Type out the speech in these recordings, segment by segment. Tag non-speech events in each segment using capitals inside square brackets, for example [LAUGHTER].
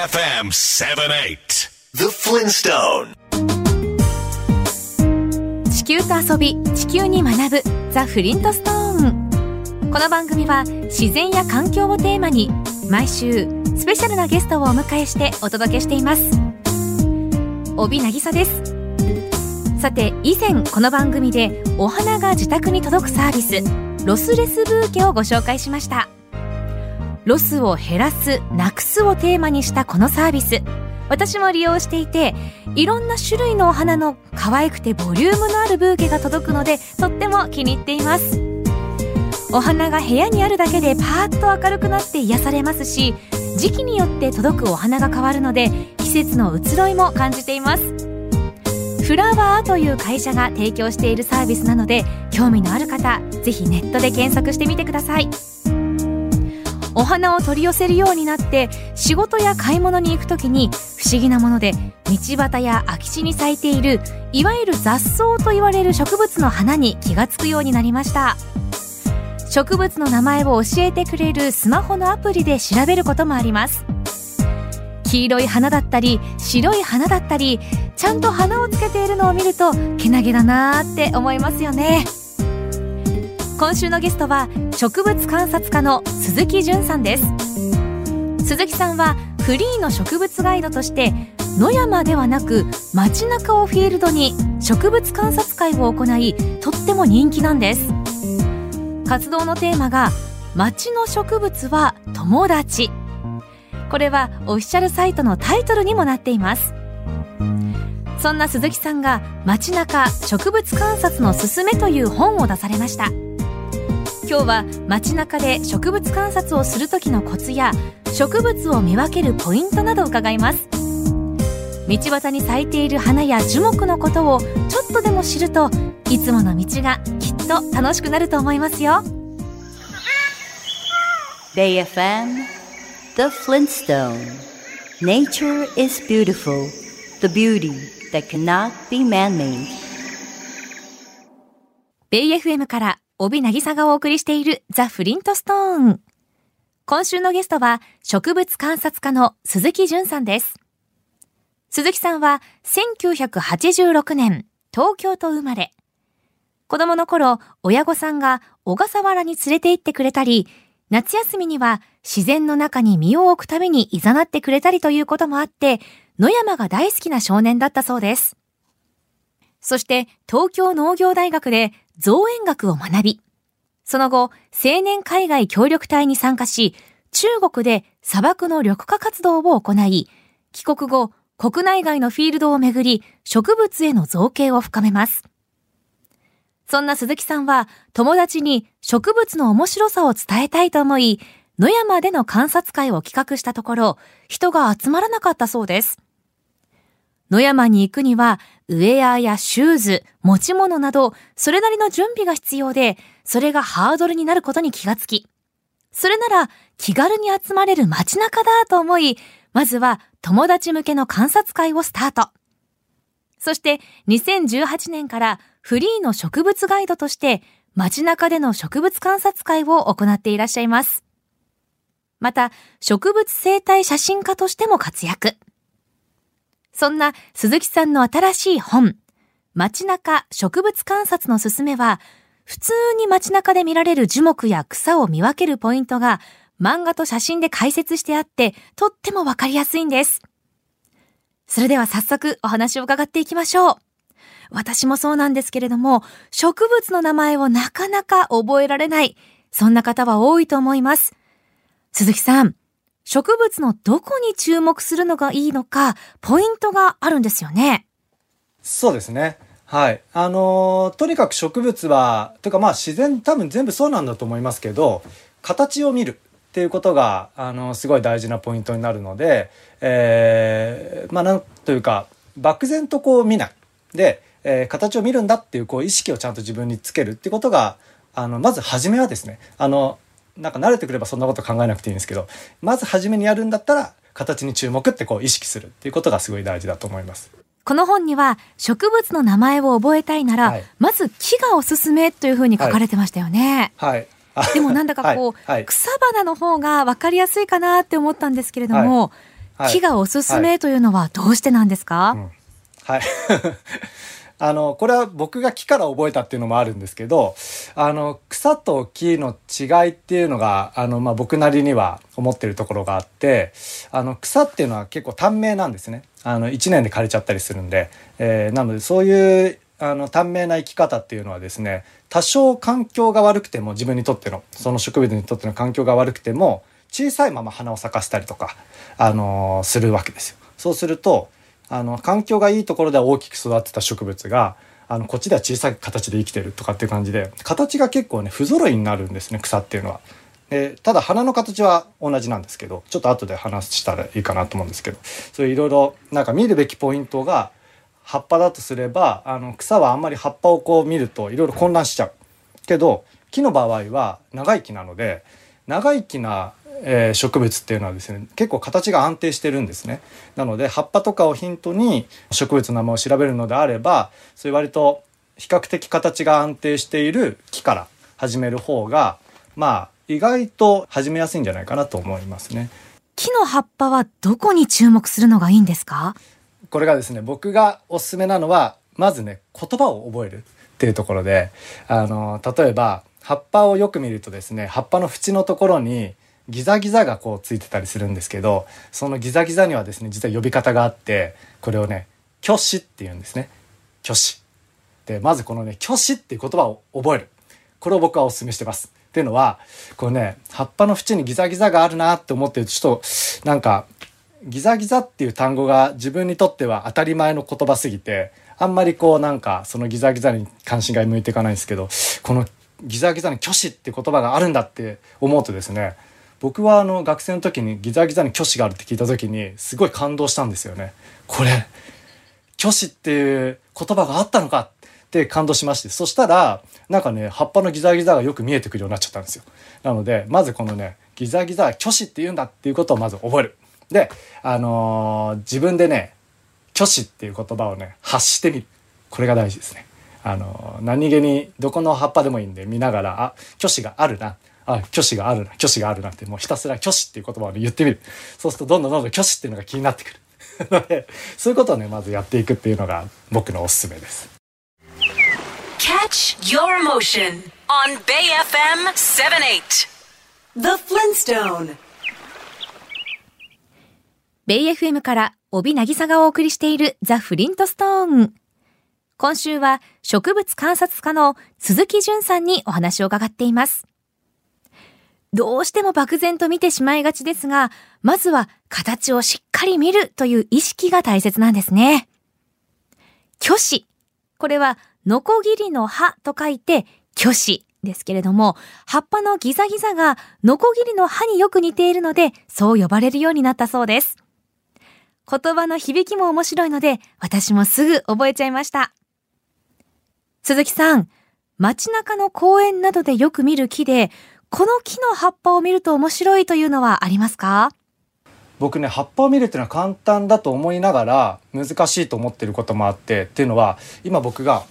KFM 78 The Flintstone. 地球と遊び地球に学ぶザ・フリントストーンこの番組は自然や環境をテーマに毎週スペシャルなゲストをお迎えしてお届けしています。帯渚です。さて以前この番組でお花が自宅に届くサービスロスレスブーケをご紹介しましたロスを減らすなくすをテーマにしたこのサービス。私も利用していていろんな種類のお花の可愛くてボリュームのあるブーケが届くのでとっても気に入っています。お花が部屋にあるだけでパーッと明るくなって癒されますし時期によって届くお花が変わるので季節の移ろいも感じています。フラワーという会社が提供しているサービスなので興味のある方ぜひネットで検索してみてください。お花を取り寄せるようになって仕事や買い物に行く時に不思議なもので道端や空き地に咲いているいわゆる雑草と言われる植物の花に気がつくようになりました。植物の名前を教えてくれるスマホのアプリで調べることもあります。黄色い花だったり白い花だったりちゃんと花をつけているのを見るとけなげだなーって思いますよね。今週のゲストは植物観察家の鈴木淳さんです。鈴木さんはフリーの植物ガイドとして野山ではなく街中をフィールドに植物観察会を行いとっても人気なんです。活動のテーマが街の植物は友達。これはオフィシャルサイトのタイトルにもなっています。そんな鈴木さんが街中植物観察のすすめという本を出されました。今日は街中で植物観察をする時のコツや植物を見分けるポイントなどを伺います。道端に咲いている花や樹木のことをちょっとでも知るといつもの道がきっと楽しくなると思いますよ。BayFM The Flintstone. Nature is beautiful The beauty that cannot be man-made. ベイ FM から帯渚がお送りしているザ・フリントストーン。今週のゲストは植物観察家の鈴木淳さんです。鈴木さんは1986年東京と生まれ。子供の頃親御さんが小笠原に連れて行ってくれたり夏休みには自然の中に身を置くために誘ってくれたりということもあって、野山が大好きな少年だったそうです。そして東京農業大学で造園学を学び、その後、青年海外協力隊に参加し、中国で砂漠の緑化活動を行い、帰国後、国内外のフィールドをめぐり、植物への造形を深めます。そんな鈴木さんは、友達に植物の面白さを伝えたいと思い、野山での観察会を企画したところ、人が集まらなかったそうです。野山に行くには、ウェアやシューズ、持ち物など、それなりの準備が必要で、それがハードルになることに気がつき、それなら気軽に集まれる街中だと思い、まずは友達向けの観察会をスタート。そして2018年からフリーの植物ガイドとして街中での植物観察会を行っていらっしゃいます。また、植物生態写真家としても活躍。そんな鈴木さんの新しい本、街中植物観察のすすめは、普通に街中で見られる樹木や草を見分けるポイントが漫画と写真で解説してあって、とってもわかりやすいんです。それでは早速お話を伺っていきましょう。私もそうなんですけれども、植物の名前をなかなか覚えられない、そんな方は多いと思います。鈴木さん、植物のどこに注目するのがいいのか、ポイントがあるんですよね。そうですね。はい。あのー、とにかく植物は、というかまあ自然多分全部そうなんだと思いますけど、形を見るっていうことが、あのー、すごい大事なポイントになるので、えー、まあなんというか、漠然とこう見ない。で、えー、形を見るんだっていうこう意識をちゃんと自分につけるっていうことが、あの、まず初めはですね、あの、なんか慣れてくればそんなこと考えなくていいんですけど、まず初めにやるんだったら、形に注目ってこう意識するっていうことがすごい大事だと思います。この本には植物の名前を覚えたいなら、はい、まず木がおすすめというふうに書かれてましたよね。はい。はい、でもなんだかこう、はい、草花の方が分かりやすいかなって思ったんですけれども、木がおすすめというのはどうしてなんですか、うん。はい。あの、これは僕が木から覚えたっていうのもあるんですけど、あの、草と木の違いっていうのが、あの、まあ、僕なりには思ってるところがあって、あの、草っていうのは結構短命なんですね。あの、1年で枯れちゃったりするんで、えーなのでそういう、あの、短命な生き方っていうのはですね、多少環境が悪くても、自分にとっての、その植物にとっての環境が悪くても、小さいまま花を咲かせたりとか、あのするわけですよ。そうすると、あの環境がいいところでは大きく育ってた植物があのこっちでは小さい形で生きてるとかっていう感じで形が結構ね不揃いになるんですね草っていうのは。でただ花の形は同じなんですけどちょっと後で話したらいいかなと思うんですけどそういういろいろなんか見るべきポイントが葉っぱだとすればあの草はあんまり葉っぱをこう見るといろいろ混乱しちゃうけど木の場合は長生きなので長生きな、えー植物っていうのはですね結構形が安定してるんですねなので葉っぱとかをヒントに植物の名前を調べるのであればそういう割と比較的形が安定している木から始める方がまあ意外と始めやすいんじゃないかなと思いますね。木の葉っぱはどこに注目するのがいいんですか？これがですね僕がおすすめなのはまずね言葉を覚えるっていうところであの例えば葉っぱをよく見るとですね葉っぱの縁のところにギザギザがこうついてたりするんですけどそのギザギザにはですね実は呼び方があってこれをね虚子って言うんですね。虚子でまずこのね虚子っていう言葉を覚える。これを僕はお勧めしてます。っていうのはこれね葉っぱの縁にギザギザがあるなって思ってるとちょっとなんかギザギザっていう単語が自分にとっては当たり前の言葉すぎてあんまりこうなんかそのギザギザに関心が向いていかないんですけどこのギザギザに虚子って言葉があるんだって思うとですね僕はあの学生の時にギザギザに虚子があるって聞いた時にすごい感動したんですよね。これ虚子っていう言葉があったのかって感動しましてそしたらなんかね葉っぱのギザギザがよく見えてくるようになっちゃったんですよ。なのでまずこのねギザギザは虚子って言うんだっていうことをまず覚える。であのー自分でね虚子っていう言葉をね発してみる。これが大事ですね。あのー何気にどこの葉っぱでもいいんで見ながらあ虚子があるな。あ虚子があるな虚子があるなってもうひたすら虚子っていう言葉をね言ってみるそうするとどんどんどんどん虚子っていうのが気になってくるの [LAUGHS] でそういうことをねまずやっていくっていうのが僕のおすすめです Catch your motion on Bay FM 78. The Flintstone. ベイ FM から帯渚がお送りしているザ・フリントストーン。今週は植物観察家の鈴木淳さんにお話を伺っています。どうしても漠然と見てしまいがちですが、まずは形をしっかり見るという意識が大切なんですね。虚子。これは、ノコギリの葉と書いて、虚子ですけれども、葉っぱのギザギザがノコギリの葉によく似ているので、そう呼ばれるようになったそうです。言葉の響きも面白いので、私もすぐ覚えちゃいました。鈴木さん、街中の公園などでよく見る木で、この木の葉っぱを見ると面白いというのはありますか？僕ね葉っぱを見るっていうのは簡単だと思いながら難しいと思ってることもあってっていうのは今僕が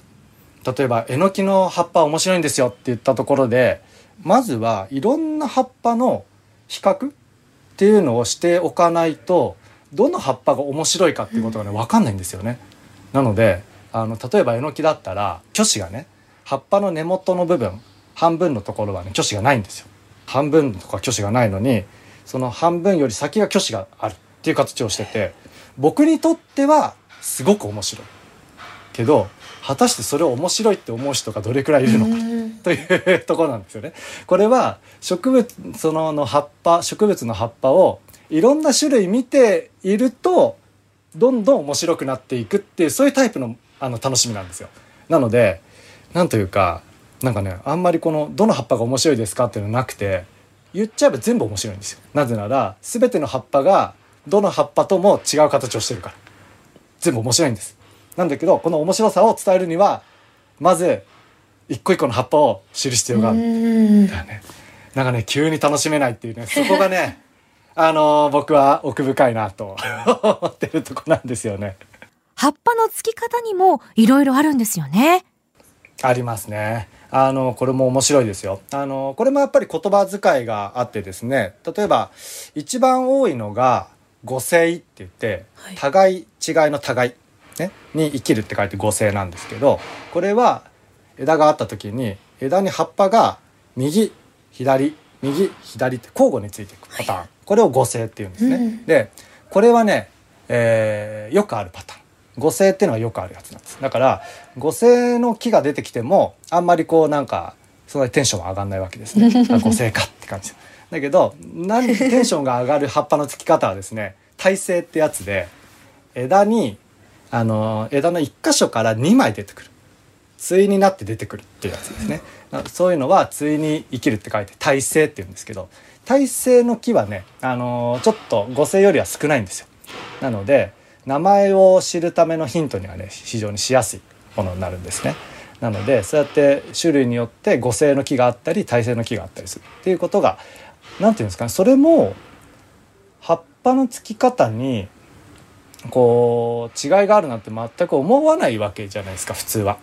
例えばえのきの葉っぱ面白いんですよって言ったところでまずはいろんな葉っぱの比較っていうのをしておかないとどの葉っぱが面白いかっていうことがね分かんないんですよね。なのであの例えばえのきだったら虚子がね葉っぱの根元の部分半分のところはね虚子がないんですよ。半分とか虚子がないのにその半分より先が虚子があるっていう形をしてて僕にとってはすごく面白いけど果たしてそれを面白いって思う人がどれくらいいるのかというところなんですよね。これは植物そのの葉っぱ植物の葉っぱをいろんな種類見ているとどんどん面白くなっていくっていうそういうタイプのあの楽しみなんですよ。なのでなんというかなんかねあんまりこのどの葉っぱが面白いですかっていうのなくて言っちゃえば全部面白いんですよ。なぜなら全ての葉っぱがどの葉っぱとも違う形をしてるから全部面白いんです。なんだけどこの面白さを伝えるにはまず一個一個の葉っぱを知る必要がある。だよね。なんかね急に楽しめないっていうねそこがね [LAUGHS] あのー僕は奥深いなと [LAUGHS] 思ってるとこなんですよね。葉っぱの付き方にもいろいろあるんですよね。ありますね。あのこれも面白いですよ。あのこれもやっぱり言葉遣いがあってですね例えば一番多いのが五性って言って、はい互い違いの互い、ね、に生きるって書いて五性なんですけどこれは枝があった時に枝に葉っぱが右左右左って交互についていくパターン、これを五性っていうんですね。うんでこれはね、えーよくあるパターン。五性っていうのはよくあるやつなんです。だから五性の木が出てきてもあんまりこうなんかそんなにテンションは上がんないわけですね。[LAUGHS] あ五性かって感じ。だけどなんでテンションが上がる葉っぱのつき方はですね耐性ってやつで枝にあの枝の一箇所から2枚出てくる。対になって出てくるっていうやつですね。なそういうのは対に生きるって書いて耐性って言うんですけど耐性の木はね、あのーちょっと五性よりは少ないんですよ。なので名前を知るためのヒントにはね非常にしやすいものになるんですね。なのでそうやって種類によって五性の木があったり耐性の木があったりするっていうことが何て言うんですかねそれも葉っぱのつき方にこう違いがあるなんて全く思わないわけじゃないですか普通は。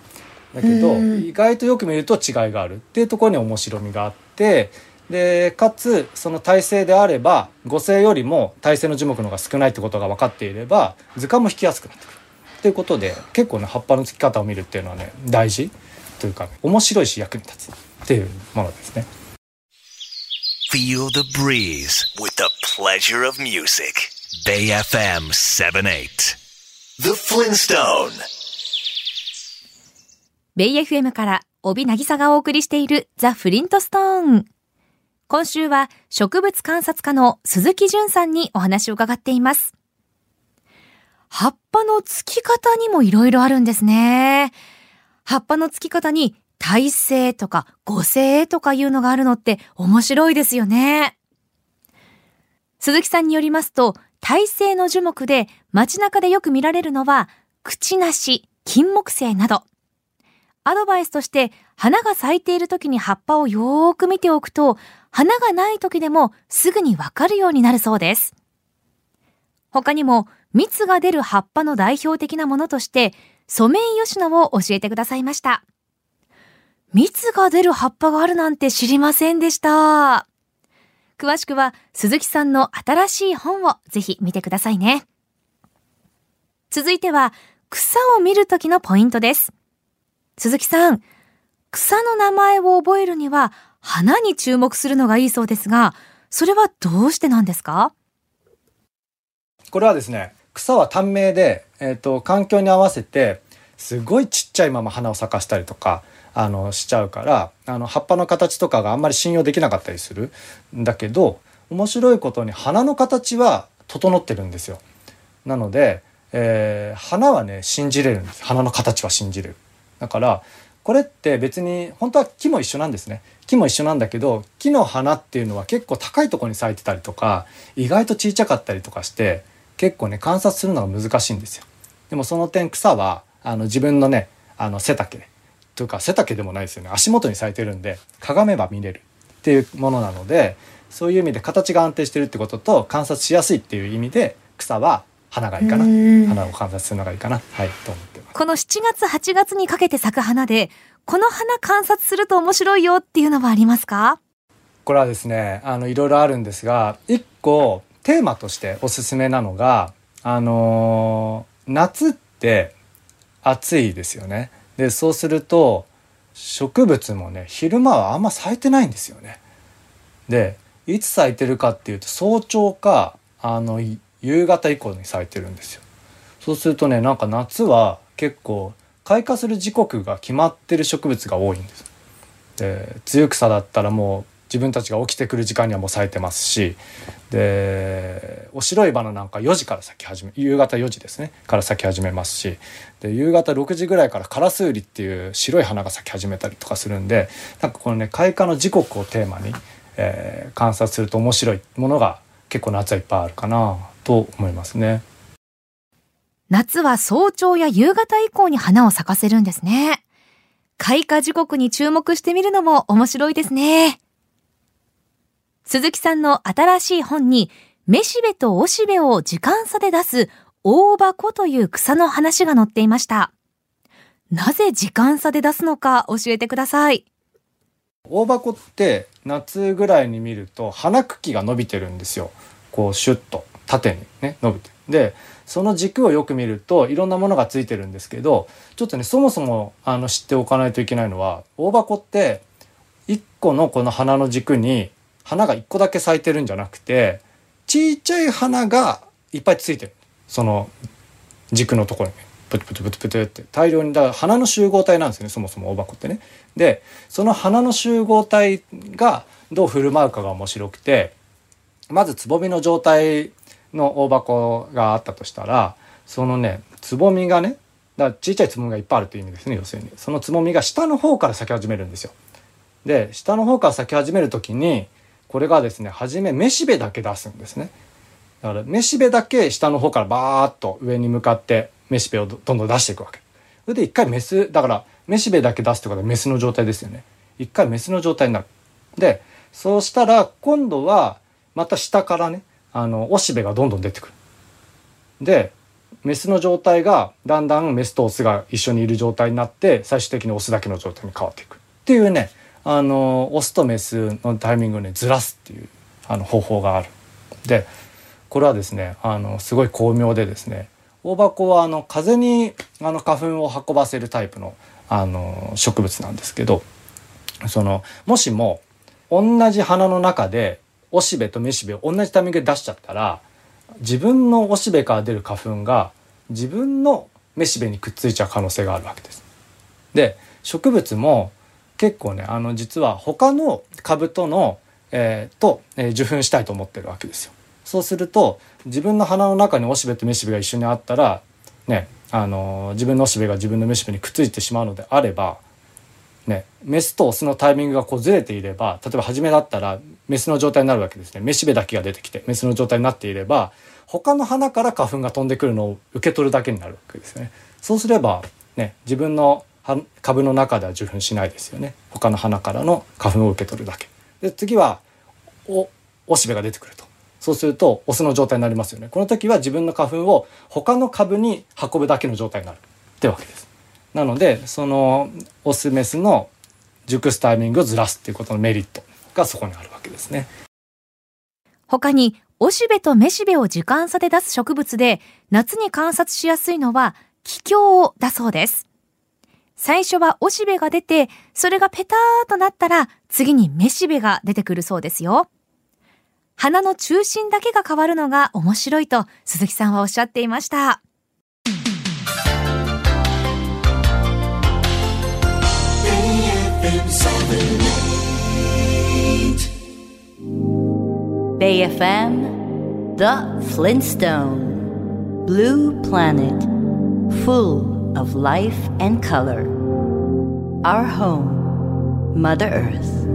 だけどうん意外とよく見ると違いがあるっていうところに面白みがあってでかつその体勢であれば五性よりも体勢の樹木の方が少ないってことが分かっていれば図鑑も引きやすくなってくるっていうことで結構ね葉っぱのつき方を見るっていうのはね大事というか、面白いし役に立つっていうものですね。Feel the breeze with the pleasure of music. Bay FM 78. The Flintstone. ベイ FM から帯渚がお送りしているザ・フリントストーン。今週は植物観察家の鈴木淳さんにお話を伺っています。葉っぱのつき方にもいろいろあるんですね。葉っぱのつき方に耐性とか五性とかいうのがあるのって面白いですよね。鈴木さんによりますと、耐性の樹木で街中でよく見られるのは、口なし、金木犀など。アドバイスとして、花が咲いている時に葉っぱをよーく見ておくと、花がない時でもすぐにわかるようになるそうです。他にも、蜜が出る葉っぱの代表的なものとして、ソメイヨシノを教えてくださいました。蜜が出る葉っぱがあるなんて知りませんでした。詳しくは、鈴木さんの新しい本をぜひ見てくださいね。続いては、草を見る時のポイントです。鈴木さん、草の名前を覚えるには、花に注目するのがいいそうですが、それはどうしてなんですか？これはですね草は短命で、えー、と環境に合わせてすごいちっちゃいまま花を咲かしたりとかあのしちゃうからあの葉っぱの形とかがあんまり信用できなかったりするんだけど面白いことに花の形は整ってるんですよ。なので、えー花はね信じれるんです花の形は信じれる。だからこれって別に本当は木も一緒なんですね。木も一緒なんだけど木の花っていうのは結構高いところに咲いてたりとか意外と小さかったりとかして結構ね観察するのが難しいんですよ。でもその点草はあの自分のねあの背丈。というか背丈でもないですよね。足元に咲いてるんで鏡めば見れる。っていうものなのでそういう意味で形が安定してるってことと観察しやすいっていう意味で草は花がいいかな。うん。花を観察するのがいいかな。はいと思ってこの7月8月にかけて咲く花で、この花観察すると面白いよっていうのはありますか？これはですねあのいろいろあるんですが一個テーマとしておすすめなのがあのー夏って暑いですよね。でそうすると植物もね昼間はあんま咲いてないんですよね。でいつ咲いてるかっていうと早朝かあの夕方以降に咲いてるんですよ。そうするとねなんか夏は結構開花する時刻が決まってる植物が多いんです。で露草だったらもう自分たちが起きてくる時間にはもう咲いてますし。でお白い花なんか4時から咲き始め夕方4時ですねから咲き始めますし。で夕方6時ぐらいからカラスウリっていう白い花が咲き始めたりとかするんでなんかこのね開花の時刻をテーマに、えー観察すると面白いものが結構夏はいっぱいあるかなと思いますね。夏は早朝や夕方以降に花を咲かせるんですね。開花時刻に注目してみるのも面白いですね。鈴木さんの新しい本に、めしべとおしべを時間差で出す大箱という草の話が載っていました。なぜ時間差で出すのか教えてください。大箱って夏ぐらいに見ると花茎が伸びてるんですよこうシュッと縦にね伸びて。でその軸をよく見るといろんなものがついてるんですけどちょっとねそもそもあの知っておかないといけないのは大箱って1個のこの花の軸に花が1個だけ咲いてるんじゃなくてちっちゃい花がいっぱいついてる。その軸のところに。プツプツプツプツって。大量にだから花の集合体なんですよねそもそも大箱ってね。でその花の集合体がどう振る舞うかが面白くてまずつぼみの状態の大箱があったとしたらそのねつぼみがねだからちっちゃいつぼみがいっぱいあるという意味ですね要するにそのつぼみが下の方から咲き始めるんですよ。で下の方から咲き始める時にこれがですね初めめしべだけ出すんですね。だからめしべだけ下の方からバーッと上に向かってめしべをどんどん出していくわけ。それで一回メスだからめしべだけ出すってことはメスの状態ですよね。一回メスの状態になる。でそうしたら今度はまた下からねあのおしべがどんどん出てくる。でメスの状態がだんだんメスとオスが一緒にいる状態になって最終的にオスだけの状態に変わっていくっていうねあのオスとメスのタイミングをねずらすっていうあの方法がある。でこれはですねあのすごい巧妙でですね大箱はあの風にあの花粉を運ばせるタイプのあの植物なんですけどそのもしも同じ花の中でおしべとめしべを同じタイミングで出しちゃったら自分のおしべから出る花粉が自分のめしべにくっついちゃう可能性があるわけです。で植物も結構ねあの実は他の株との、えー、と、えー、受粉したいと思ってるわけですよ。そうすると自分の花の中におしべとめしべが一緒にあったらねあの自分のおしべが自分のめしべにくっついてしまうのであればね、メスとオスのタイミングがこうずれていれば例えば初めだったらメスの状態になるわけですね。めしべだけが出てきてメスの状態になっていれば他の花から花粉が飛んでくるのを受け取るだけになるわけですね。そうすれば、ね、自分の株の中では受粉しないですよね。他の花からの花粉を受け取るだけ。で次はおおしべが出てくると。そうするとオスの状態になりますよね。この時は自分の花粉を他の株に運ぶだけの状態になる。ってわけです。なのでそのオスメスの熟すタイミングをずらすっていうことのメリット。がそこにあるわけですね。他におしべとめしべを時間差で出す植物で夏に観察しやすいのは気境だそうです。最初はおしべが出て、それがペターとなったら次にめしべが出てくるそうですよ。花の中心だけが変わるのが面白いと鈴木さんはおっしゃっていました。Bay FM The Flintstone Blue Planet Full of life and color Our home Mother Earth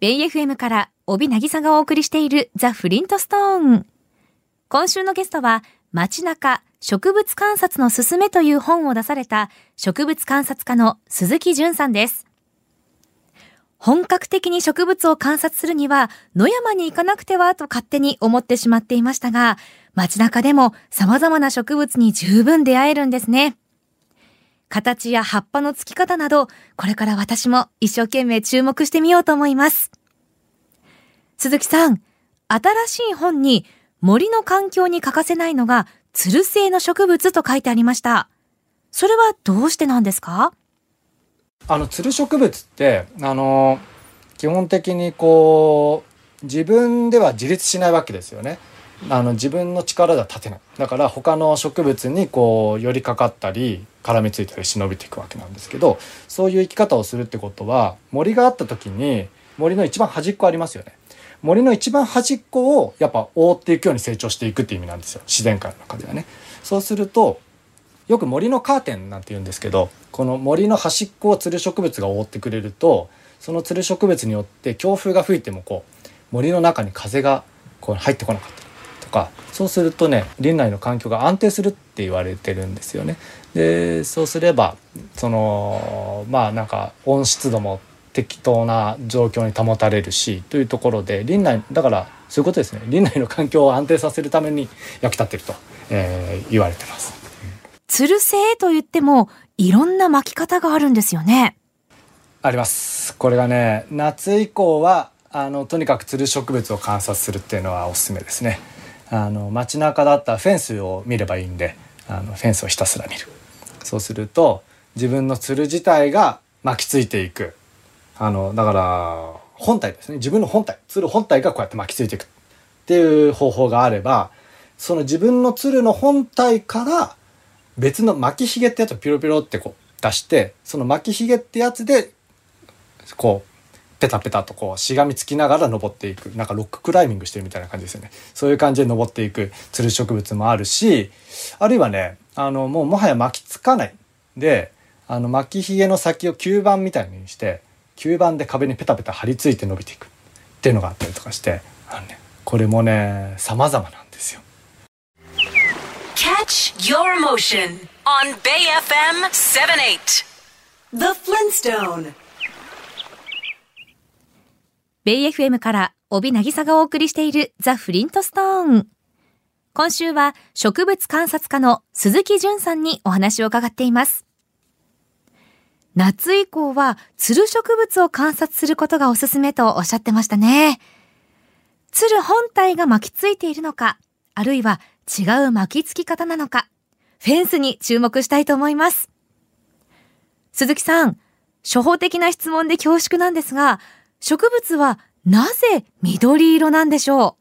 ベイ FM から帯渚がお送りしているザ・フリントストーン今週のゲストは街中植物観察のすすめという本を出された植物観察家の鈴木淳さんです。本格的に植物を観察するには野山に行かなくてはと勝手に思ってしまっていましたが、街中でも様々な植物に十分出会えるんですね。形や葉っぱの付き方など、これから私も一生懸命注目してみようと思います。鈴木さん、新しい本に森の環境に欠かせないのが、ツル性の植物と書いてありました。それはどうしてなんですか？あの、ツル植物って、あの、基本的にこう、自分では自立しないわけですよね。あの自分の力では立てないだから他の植物にこう寄りかかったり絡みついたり忍びていくわけなんですけどそういう生き方をするってことは森があった時に森の一番端っこありますよね森の一番端っこをやっぱ覆っていくように成長していくっていう意味なんですよ自然界の中ではね。そうするとよく森のカーテンなんて言うんですけどこの森の端っこをつる植物が覆ってくれるとそのつる植物によって強風が吹いてもこう森の中に風がこう入ってこなかったとかそうするとね林内の環境が安定するって言われてるんですよね。でそうすればそのまあなんか温湿度も適当な状況に保たれるしというところで林内だからそういうことですね林内の環境を安定させるために役立ってると、えー、言われてます。つる性と言ってもいろんな巻き方があるんですよね。あります。これがね夏以降はあのとにかくつる植物を観察するっていうのはおすすめですねあの街中だったらフェンスを見ればいいんであのフェンスをひたすら見るそうすると自分のつる自体が巻きついていくあのだから本体ですね自分の本体つる本体がこうやって巻きついていくっていう方法があればその自分のつるの本体から別の巻きひげってやつをピロピロってこう出してその巻きひげってやつでこうペタペタとこうしがみつきながら登っていくなんかロッククライミングしてるみたいな感じですよねそういう感じで登っていくつる植物もあるしあるいはねあのもうもはや巻きつかないであの巻きひげの先を吸盤みたいにして吸盤で壁にペタペタ張り付いて伸びていくっていうのがあったりとかしてあの、ね、これもね様々なんですよ。Your motion on Bay FM 78 The Flintstone ベイ FM から帯渚がお送りしているザ・フリントストーン。今週は植物観察家の鈴木淳さんにお話を伺っています。夏以降はつる植物を観察することがおすすめとおっしゃってましたね。つる本体が巻きついているのか、あるいは違う巻きつき方なのか、フェンスに注目したいと思います。鈴木さん、初歩的な質問で恐縮なんですが、植物はなぜ緑色なんでしょう？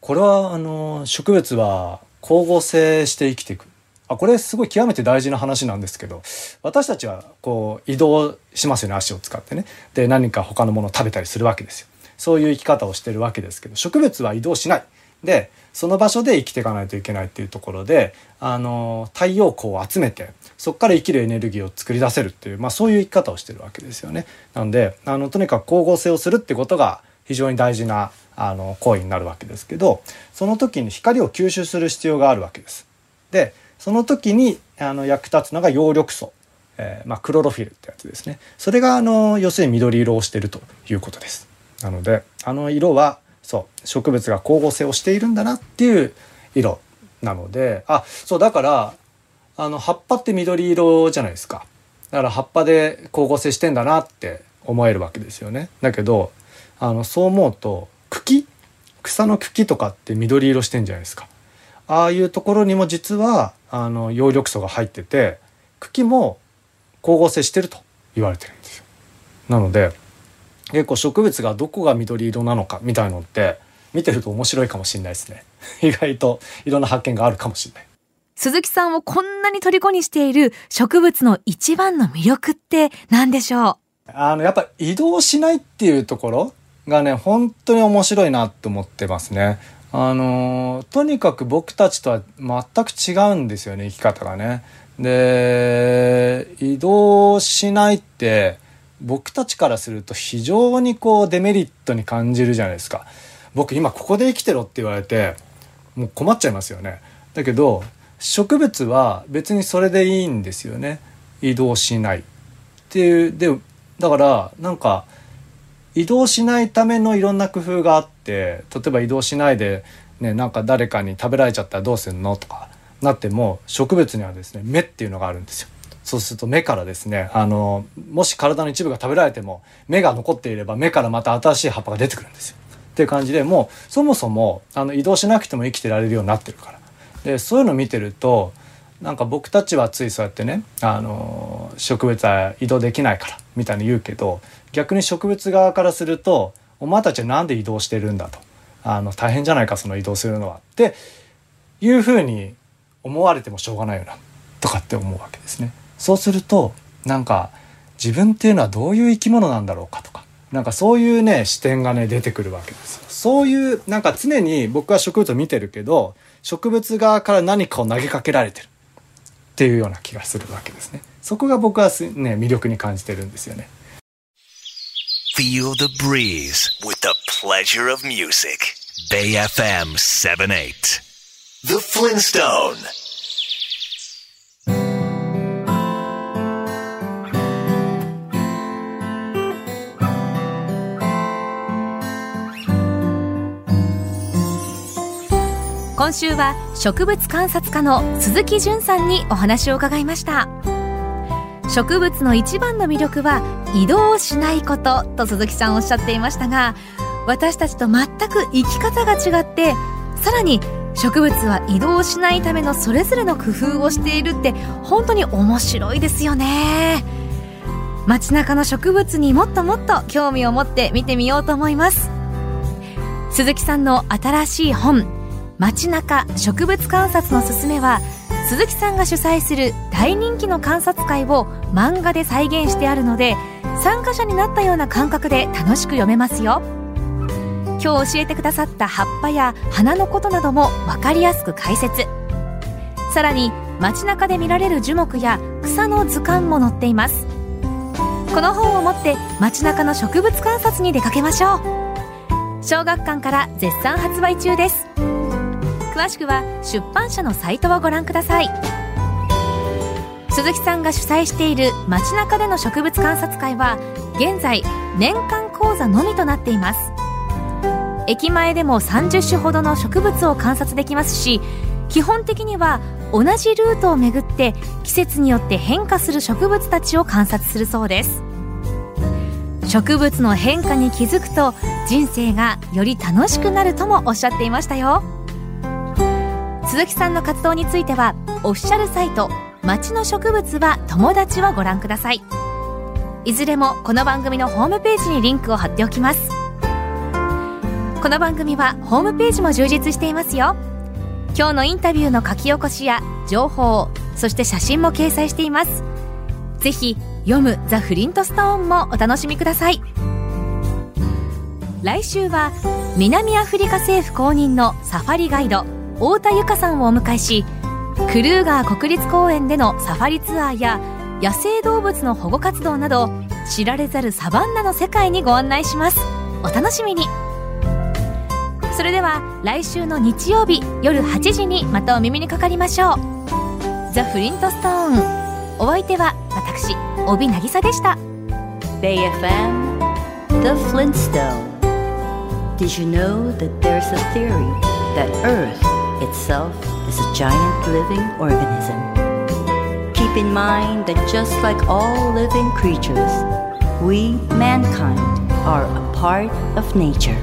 これはあの植物は光合成して生きていく。あこれすごい極めて大事な話なんですけど私たちはこう移動しますよね足を使ってね。で何か他のものを食べたりするわけですよ。そういう生き方をしてるわけですけど植物は移動しない。でその場所で生きていかないといけないっていうところであの太陽光を集めてそこから生きるエネルギーを作り出せるっていう、まあ、そういう生き方をしてるわけですよね。なんであのとにかく光合成をするってことが非常に大事なあの行為になるわけですけどその時に光を吸収する必要があるわけです。でその時にあの役立つのが葉緑素、えー、まあ、クロロフィルってやつですねそれがあの要するに緑色をしているということです。なのであの色はそう。植物が光合成をしているんだなっていう色なのであそうだからあの葉っぱって緑色じゃないですか。だから葉っぱで光合成してんだなって思えるわけですよね。だけどあのそう思うと茎？草の茎とかって緑色してんじゃないですか。ああいうところにも実はあの葉緑素が入ってて茎も光合成してると言われてるんですよ。なので結構植物がどこが緑色なのかみたいのって見てると面白いかもしれないですね。[LAUGHS] 意外といろんな発見があるかもしれない。鈴木さんをこんなに虜にしている植物の一番の魅力って何でしょう？あの、やっぱ移動しないっていうところがね、本当に面白いなって思ってますね。あの、とにかく僕たちとは全く違うんですよね、生き方がね。で、移動しないって、僕たちからすると非常にこうデメリットに感じるじゃないですか。僕今ここで生きてろって言われてもう困っちゃいますよね。だけど植物は別にそれでいいんですよね。移動しない。っていうでだからなんか移動しないためのいろんな工夫があって例えば移動しないで、ね、なんか誰かに食べられちゃったらどうするのとかなっても植物にはですね目っていうのがあるんですよ。そうすると目からですね、あの、もし体の一部が食べられても、目が残っていれば目からまた新しい葉っぱが出てくるんですよ。っていう感じでもう、そもそも、あの、移動しなくても生きてられるようになってるから。で、そういうのを見てると、なんか僕たちはついそうやってね、あの、植物は移動できないから、みたいに言うけど、逆に植物側からすると、お前たちは何で移動してるんだと。あの、大変じゃないか、その移動するのは。っていうふうに思われてもしょうがないよな、とかって思うわけですね。そうするとなんか自分っていうのはどういう生き物なんだろうかとかなんかそういうね視点がね出てくるわけです。そういうなんか常に僕は植物を見てるけど植物側から何かを投げかけられてるっていうような気がするわけですね。そこが僕はね魅力に感じてるんですよね。Feel the breeze with the pleasure of music. Bay FM 78. The Flintstone. 週は植物観察家の鈴木淳さんにお話を伺いました。植物の一番の魅力は移動しないことと鈴木さんおっしゃっていましたが私たちと全く生き方が違ってさらに植物は移動しないためのそれぞれの工夫をしているって本当に面白いですよね。街中の植物にもっともっと興味を持って見てみようと思います。鈴木さんの新しい本街中植物観察のすすめは鈴木さんが主催する大人気の観察会を漫画で再現してあるので参加者になったような感覚で楽しく読めますよ。今日教えてくださった葉っぱや花のことなども分かりやすく解説。さらに街中で見られる樹木や草の図鑑も載っています。この本を持って街中の植物観察に出かけましょう。小学館から絶賛発売中です。詳しくは出版社のサイトをご覧ください。鈴木さんが主催している街中での植物観察会は現在年間講座のみとなっています。駅前でも30種ほどの植物を観察できますし基本的には同じルートを巡って季節によって変化する植物たちを観察するそうです。植物の変化に気づくと人生がより楽しくなるともおっしゃっていましたよ。鈴木さんの活動についてはオフィシャルサイト「街の植物は友達」をご覧ください。いずれもこの番組のホームページにリンクを貼っておきます。この番組はホームページも充実していますよ。今日のインタビューの書き起こしや情報そして写真も掲載しています。ぜひ読むザ・フリントストーンもお楽しみください。来週は南アフリカ政府公認のサファリガイド太田由香さんをお迎えしクルーガー国立公園でのサファリツアーや野生動物の保護活動など知られざるサバンナの世界にご案内します。お楽しみに。それでは来週の日曜日夜8時にまたお耳にかかりましょう。ザ・フリントストーンお相手は私帯渚でした。BayFM The Flintstone Did you know that there's a theory that Earth itself is a giant living organism? Keep in mind that just like all living creatures, we, mankind, are a part of nature.